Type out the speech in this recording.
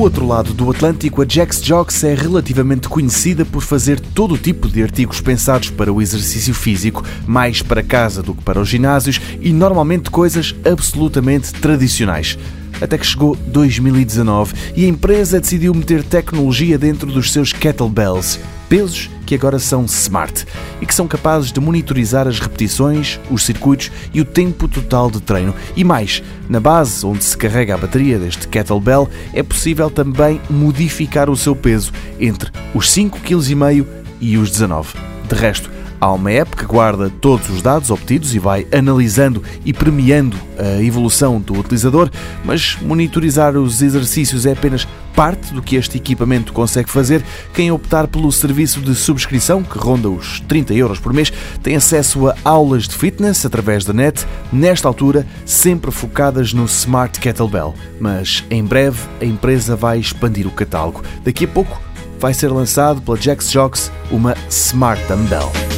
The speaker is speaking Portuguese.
outro lado do Atlântico, a Jax Jocks é relativamente conhecida por fazer todo o tipo de artigos pensados para o exercício físico, mais para casa do que para os ginásios e normalmente coisas absolutamente tradicionais. Até que chegou 2019 e a empresa decidiu meter tecnologia dentro dos seus kettlebells, pesos que agora são smart e que são capazes de monitorizar as repetições, os circuitos e o tempo total de treino. E mais, na base onde se carrega a bateria deste kettlebell, é possível também modificar o seu peso entre os 5,5 kg e os 19. De resto, Há uma app que guarda todos os dados obtidos e vai analisando e premiando a evolução do utilizador, mas monitorizar os exercícios é apenas parte do que este equipamento consegue fazer. Quem optar pelo serviço de subscrição, que ronda os 30 euros por mês, tem acesso a aulas de fitness através da net, nesta altura sempre focadas no Smart Kettlebell. Mas em breve a empresa vai expandir o catálogo. Daqui a pouco vai ser lançado pela Jax Jocks uma Smart Dumbbell.